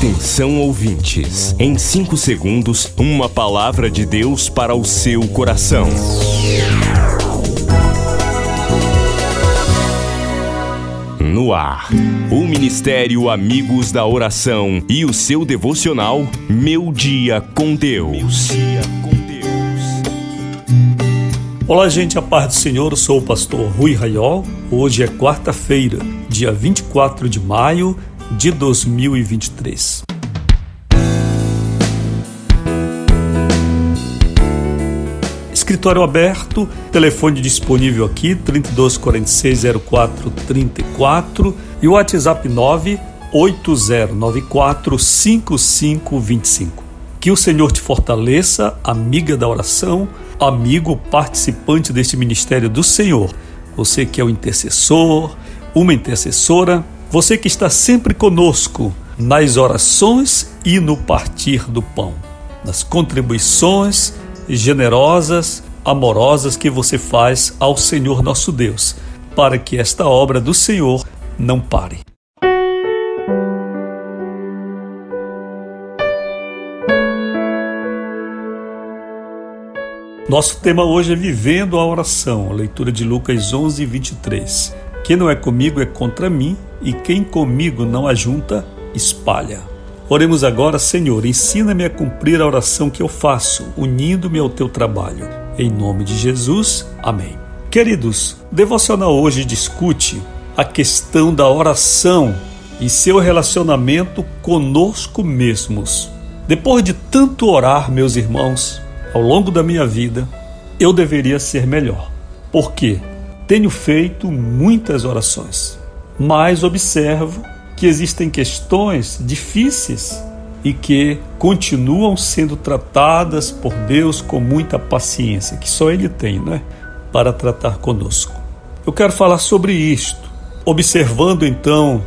Atenção ouvintes, em 5 segundos, uma palavra de Deus para o seu coração. No ar, o Ministério Amigos da Oração e o seu devocional Meu Dia com Deus. Olá, gente, a paz do Senhor. Eu sou o pastor Rui Raiol. Hoje é quarta-feira, dia 24 de maio de 2023. Escritório aberto, telefone disponível aqui 32460434 e o WhatsApp 980945525. Que o Senhor te fortaleça, amiga da oração, amigo participante deste ministério do Senhor. Você que é o intercessor, uma intercessora, você que está sempre conosco nas orações e no partir do pão, nas contribuições generosas, amorosas que você faz ao Senhor nosso Deus, para que esta obra do Senhor não pare. Nosso tema hoje é Vivendo a Oração, a leitura de Lucas 11, 23. Quem não é comigo é contra mim, e quem comigo não ajunta, espalha. Oremos agora, Senhor, ensina-me a cumprir a oração que eu faço, unindo-me ao teu trabalho. Em nome de Jesus, amém. Queridos, devocional hoje discute a questão da oração e seu relacionamento conosco mesmos. Depois de tanto orar, meus irmãos, ao longo da minha vida, eu deveria ser melhor. Por quê? Tenho feito muitas orações, mas observo que existem questões difíceis e que continuam sendo tratadas por Deus com muita paciência, que só Ele tem, né, para tratar conosco. Eu quero falar sobre isto, observando então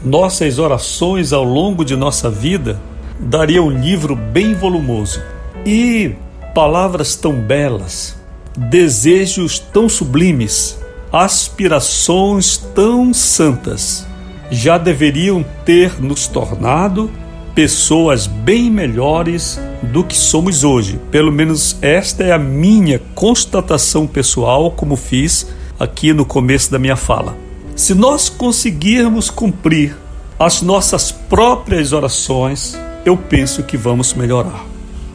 nossas orações ao longo de nossa vida, daria um livro bem volumoso e palavras tão belas, desejos tão sublimes aspirações tão santas já deveriam ter nos tornado pessoas bem melhores do que somos hoje. Pelo menos esta é a minha constatação pessoal, como fiz aqui no começo da minha fala. Se nós conseguirmos cumprir as nossas próprias orações, eu penso que vamos melhorar.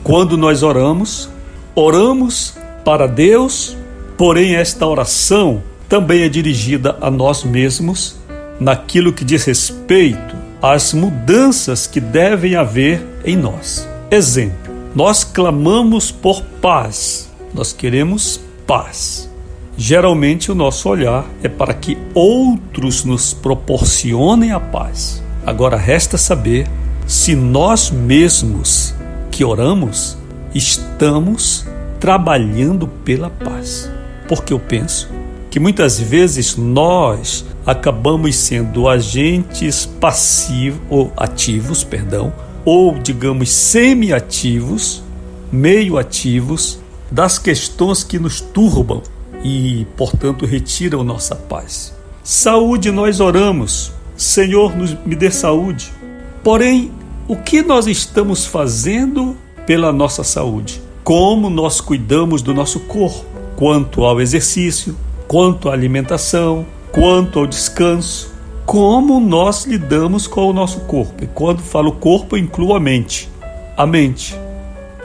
Quando nós oramos, oramos para Deus, porém esta oração também é dirigida a nós mesmos naquilo que diz respeito às mudanças que devem haver em nós. Exemplo: nós clamamos por paz, nós queremos paz. Geralmente o nosso olhar é para que outros nos proporcionem a paz. Agora resta saber se nós mesmos que oramos estamos trabalhando pela paz. Porque eu penso que muitas vezes nós acabamos sendo agentes passivos ou ativos, perdão, ou digamos semi-ativos, meio ativos das questões que nos turbam e, portanto, retiram nossa paz. Saúde nós oramos, Senhor, nos, me dê saúde. Porém, o que nós estamos fazendo pela nossa saúde? Como nós cuidamos do nosso corpo? Quanto ao exercício, quanto à alimentação, quanto ao descanso, como nós lidamos com o nosso corpo. E quando falo corpo, incluo a mente. A mente.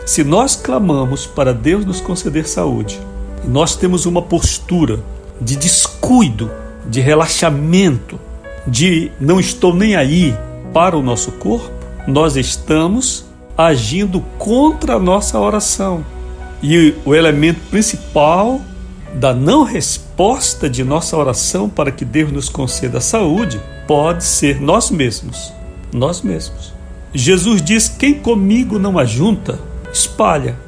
Se nós clamamos para Deus nos conceder saúde, e nós temos uma postura de descuido, de relaxamento, de não estou nem aí para o nosso corpo, nós estamos agindo contra a nossa oração. E o elemento principal da não resposta de nossa oração para que Deus nos conceda saúde pode ser nós mesmos. Nós mesmos. Jesus diz: quem comigo não ajunta, espalha.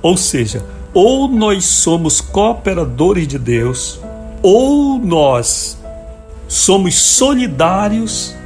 Ou seja, ou nós somos cooperadores de Deus, ou nós somos solidários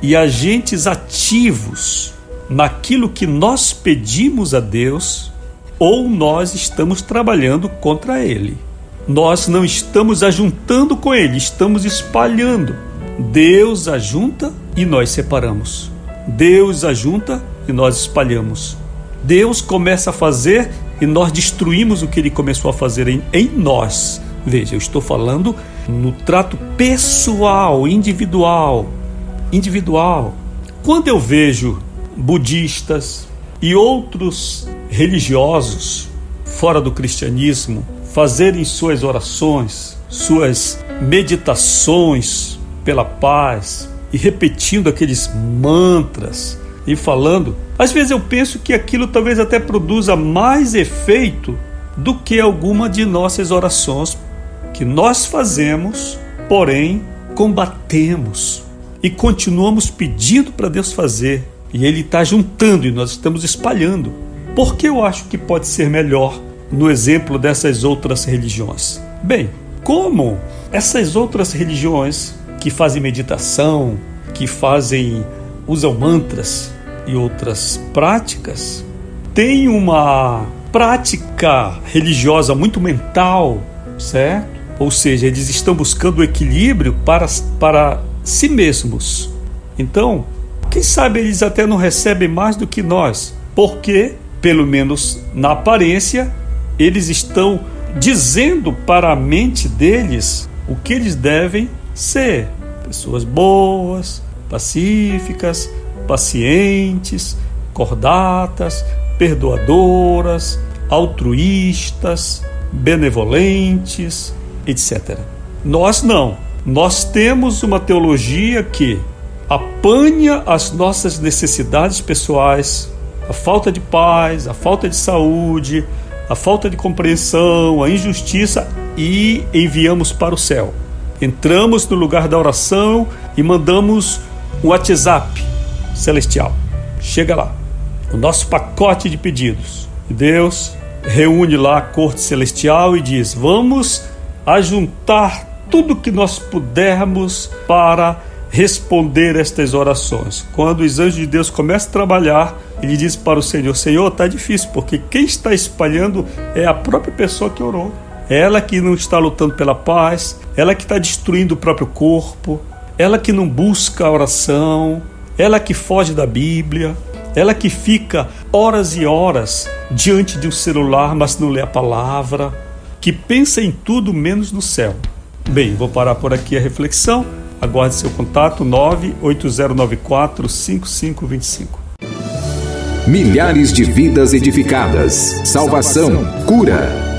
e agentes ativos naquilo que nós pedimos a Deus, ou nós estamos trabalhando contra Ele nós não estamos ajuntando com Ele, estamos espalhando. Deus ajunta e nós separamos. Deus ajunta e nós espalhamos. Deus começa a fazer e nós destruímos o que ele começou a fazer em, em nós. Veja, eu estou falando no trato pessoal, individual. Individual. Quando eu vejo budistas e outros religiosos fora do cristianismo fazerem suas orações, suas meditações pela paz e repetindo aqueles mantras e falando, às vezes eu penso que aquilo talvez até produza mais efeito do que alguma de nossas orações que nós fazemos, porém combatemos e continuamos pedindo para Deus fazer. E Ele está juntando e nós estamos espalhando. Por que eu acho que pode ser melhor no exemplo dessas outras religiões? Bem, como essas outras religiões que fazem meditação, que fazem usam mantras e outras práticas, têm uma prática religiosa muito mental, certo? Ou seja, eles estão buscando o equilíbrio para, para si mesmos. Então, quem sabe eles até não recebem mais do que nós, porque, pelo menos na aparência, eles estão dizendo para a mente deles o que eles devem ser: pessoas boas, pacíficas, pacientes, cordatas, perdoadoras, altruístas, benevolentes, etc. Nós não. Nós temos uma teologia que apanha as nossas necessidades pessoais, a falta de paz, a falta de saúde, a falta de compreensão, a injustiça e enviamos para o céu. Entramos no lugar da oração e mandamos um WhatsApp celestial. Chega lá, o nosso pacote de pedidos. Deus reúne lá a corte celestial e diz: Vamos ajuntar tudo que nós pudermos para responder estas orações. Quando os anjos de Deus começam a trabalhar, ele diz para o Senhor: Senhor, está difícil, porque quem está espalhando é a própria pessoa que orou. É ela que não está lutando pela paz, ela que está destruindo o próprio corpo, ela que não busca a oração, ela que foge da Bíblia, ela que fica horas e horas diante de um celular, mas não lê a palavra, que pensa em tudo menos no céu. Bem, vou parar por aqui a reflexão. Aguarde seu contato 98094 5525. Milhares de vidas edificadas, salvação, cura.